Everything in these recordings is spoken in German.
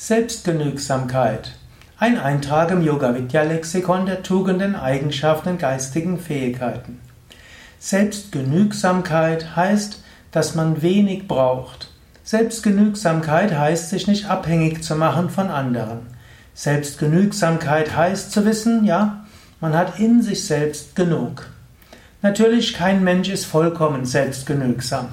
Selbstgenügsamkeit. Ein Eintrag im Yoga Vidya Lexikon der Tugenden, Eigenschaften und geistigen Fähigkeiten. Selbstgenügsamkeit heißt, dass man wenig braucht. Selbstgenügsamkeit heißt, sich nicht abhängig zu machen von anderen. Selbstgenügsamkeit heißt zu wissen, ja, man hat in sich selbst genug. Natürlich, kein Mensch ist vollkommen selbstgenügsam.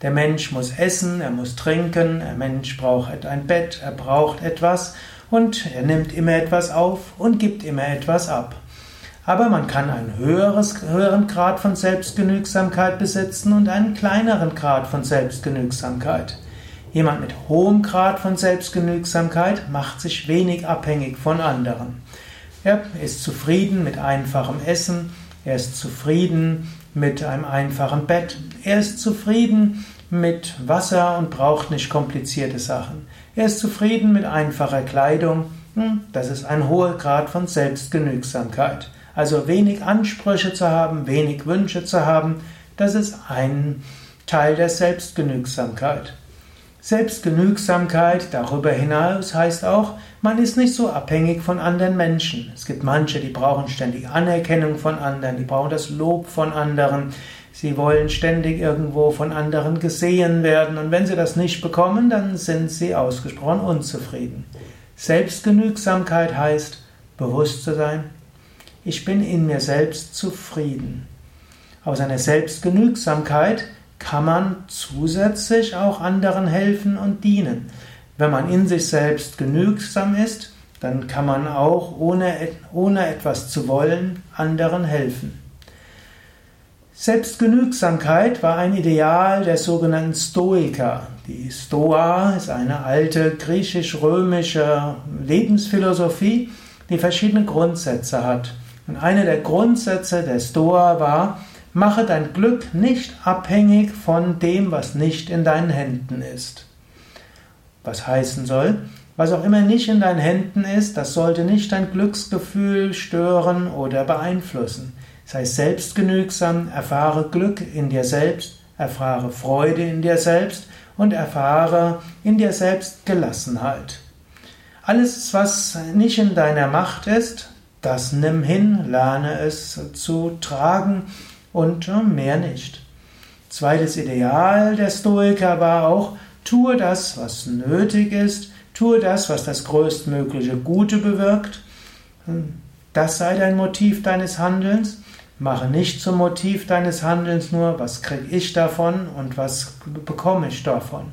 Der Mensch muss essen, er muss trinken, der Mensch braucht ein Bett, er braucht etwas und er nimmt immer etwas auf und gibt immer etwas ab. Aber man kann einen höheres, höheren Grad von Selbstgenügsamkeit besitzen und einen kleineren Grad von Selbstgenügsamkeit. Jemand mit hohem Grad von Selbstgenügsamkeit macht sich wenig abhängig von anderen. Er ist zufrieden mit einfachem Essen, er ist zufrieden mit einem einfachen Bett. Er ist zufrieden mit Wasser und braucht nicht komplizierte Sachen. Er ist zufrieden mit einfacher Kleidung. Hm, das ist ein hoher Grad von Selbstgenügsamkeit. Also wenig Ansprüche zu haben, wenig Wünsche zu haben, das ist ein Teil der Selbstgenügsamkeit. Selbstgenügsamkeit darüber hinaus heißt auch, man ist nicht so abhängig von anderen Menschen. Es gibt manche, die brauchen ständig Anerkennung von anderen, die brauchen das Lob von anderen. Sie wollen ständig irgendwo von anderen gesehen werden und wenn sie das nicht bekommen, dann sind sie ausgesprochen unzufrieden. Selbstgenügsamkeit heißt, bewusst zu sein, ich bin in mir selbst zufrieden. Aus einer Selbstgenügsamkeit kann man zusätzlich auch anderen helfen und dienen. Wenn man in sich selbst genügsam ist, dann kann man auch ohne, ohne etwas zu wollen anderen helfen. Selbstgenügsamkeit war ein Ideal der sogenannten Stoiker. Die Stoa ist eine alte griechisch-römische Lebensphilosophie, die verschiedene Grundsätze hat. Und einer der Grundsätze der Stoa war, mache dein Glück nicht abhängig von dem, was nicht in deinen Händen ist was heißen soll, was auch immer nicht in deinen Händen ist, das sollte nicht dein Glücksgefühl stören oder beeinflussen. Sei selbstgenügsam, erfahre Glück in dir selbst, erfahre Freude in dir selbst und erfahre in dir selbst Gelassenheit. Alles, was nicht in deiner Macht ist, das nimm hin, lerne es zu tragen und mehr nicht. Zweites Ideal der Stoiker war auch, Tue das, was nötig ist. Tue das, was das größtmögliche Gute bewirkt. Das sei dein Motiv deines Handelns. Mache nicht zum Motiv deines Handelns nur, was kriege ich davon und was bekomme ich davon.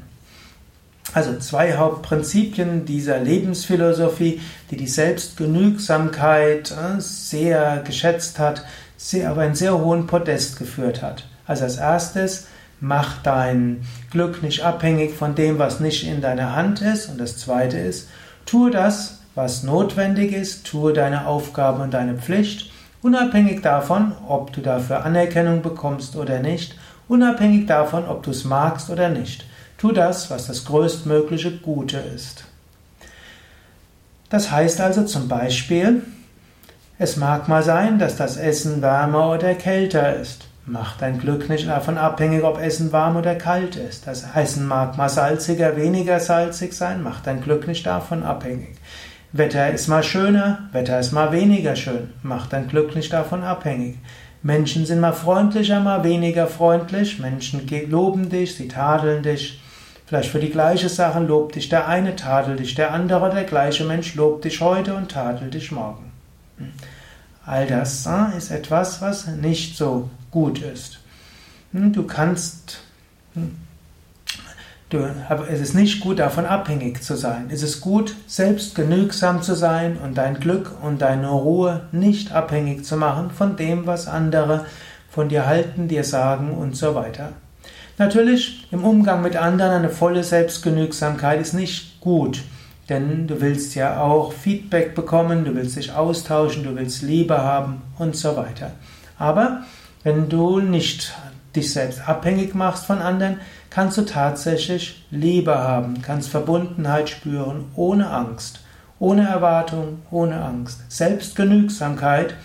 Also zwei Hauptprinzipien dieser Lebensphilosophie, die die Selbstgenügsamkeit äh, sehr geschätzt hat, sie aber einen sehr hohen Podest geführt hat. Also als erstes, Mach dein Glück nicht abhängig von dem, was nicht in deiner Hand ist. Und das Zweite ist, tue das, was notwendig ist, tue deine Aufgabe und deine Pflicht, unabhängig davon, ob du dafür Anerkennung bekommst oder nicht, unabhängig davon, ob du es magst oder nicht. Tu das, was das größtmögliche Gute ist. Das heißt also zum Beispiel, es mag mal sein, dass das Essen wärmer oder kälter ist. Mach dein Glück nicht davon abhängig, ob Essen warm oder kalt ist. Das Essen mag mal salziger, weniger salzig sein. Mach dein Glück nicht davon abhängig. Wetter ist mal schöner, Wetter ist mal weniger schön. Mach dein Glück nicht davon abhängig. Menschen sind mal freundlicher, mal weniger freundlich. Menschen loben dich, sie tadeln dich. Vielleicht für die gleiche Sache lobt dich der eine, tadelt dich der andere. Der gleiche Mensch lobt dich heute und tadelt dich morgen. All das äh, ist etwas, was nicht so gut ist. Hm, du kannst, hm, du, es ist nicht gut, davon abhängig zu sein. Es ist gut, selbst genügsam zu sein und dein Glück und deine Ruhe nicht abhängig zu machen von dem, was andere von dir halten, dir sagen und so weiter. Natürlich, im Umgang mit anderen eine volle Selbstgenügsamkeit ist nicht gut, denn du willst ja auch Feedback bekommen, du willst dich austauschen, du willst Liebe haben und so weiter. Aber wenn du nicht dich selbst abhängig machst von anderen, kannst du tatsächlich Liebe haben, kannst Verbundenheit spüren, ohne Angst, ohne Erwartung, ohne Angst. Selbstgenügsamkeit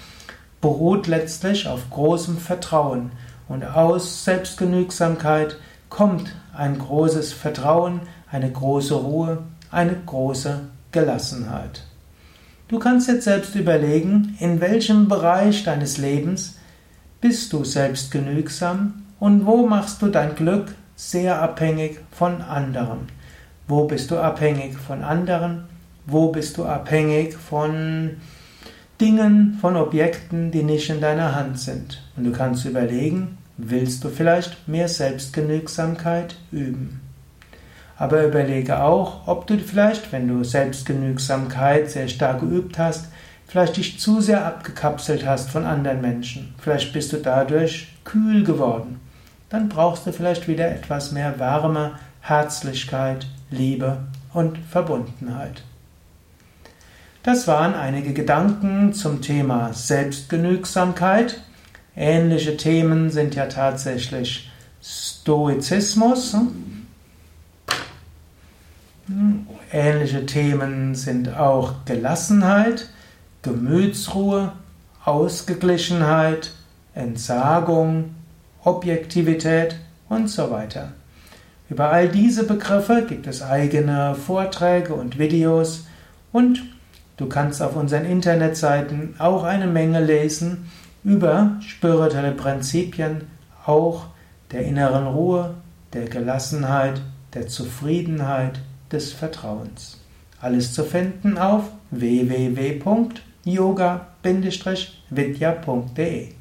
beruht letztlich auf großem Vertrauen und aus Selbstgenügsamkeit kommt ein großes Vertrauen, eine große Ruhe, eine große Gelassenheit. Du kannst jetzt selbst überlegen, in welchem Bereich deines Lebens bist du selbstgenügsam und wo machst du dein Glück sehr abhängig von anderen. Wo bist du abhängig von anderen? Wo bist du abhängig von Dingen, von Objekten, die nicht in deiner Hand sind? Und du kannst überlegen, willst du vielleicht mehr Selbstgenügsamkeit üben? Aber überlege auch, ob du vielleicht, wenn du Selbstgenügsamkeit sehr stark geübt hast, vielleicht dich zu sehr abgekapselt hast von anderen Menschen. Vielleicht bist du dadurch kühl geworden. Dann brauchst du vielleicht wieder etwas mehr Wärme, Herzlichkeit, Liebe und Verbundenheit. Das waren einige Gedanken zum Thema Selbstgenügsamkeit. Ähnliche Themen sind ja tatsächlich Stoizismus. Ähnliche Themen sind auch Gelassenheit, Gemütsruhe, Ausgeglichenheit, Entsagung, Objektivität und so weiter. Über all diese Begriffe gibt es eigene Vorträge und Videos und du kannst auf unseren Internetseiten auch eine Menge lesen über spirituelle Prinzipien, auch der inneren Ruhe, der Gelassenheit, der Zufriedenheit, des Vertrauens. Alles zu finden auf www.yoga-vidya.de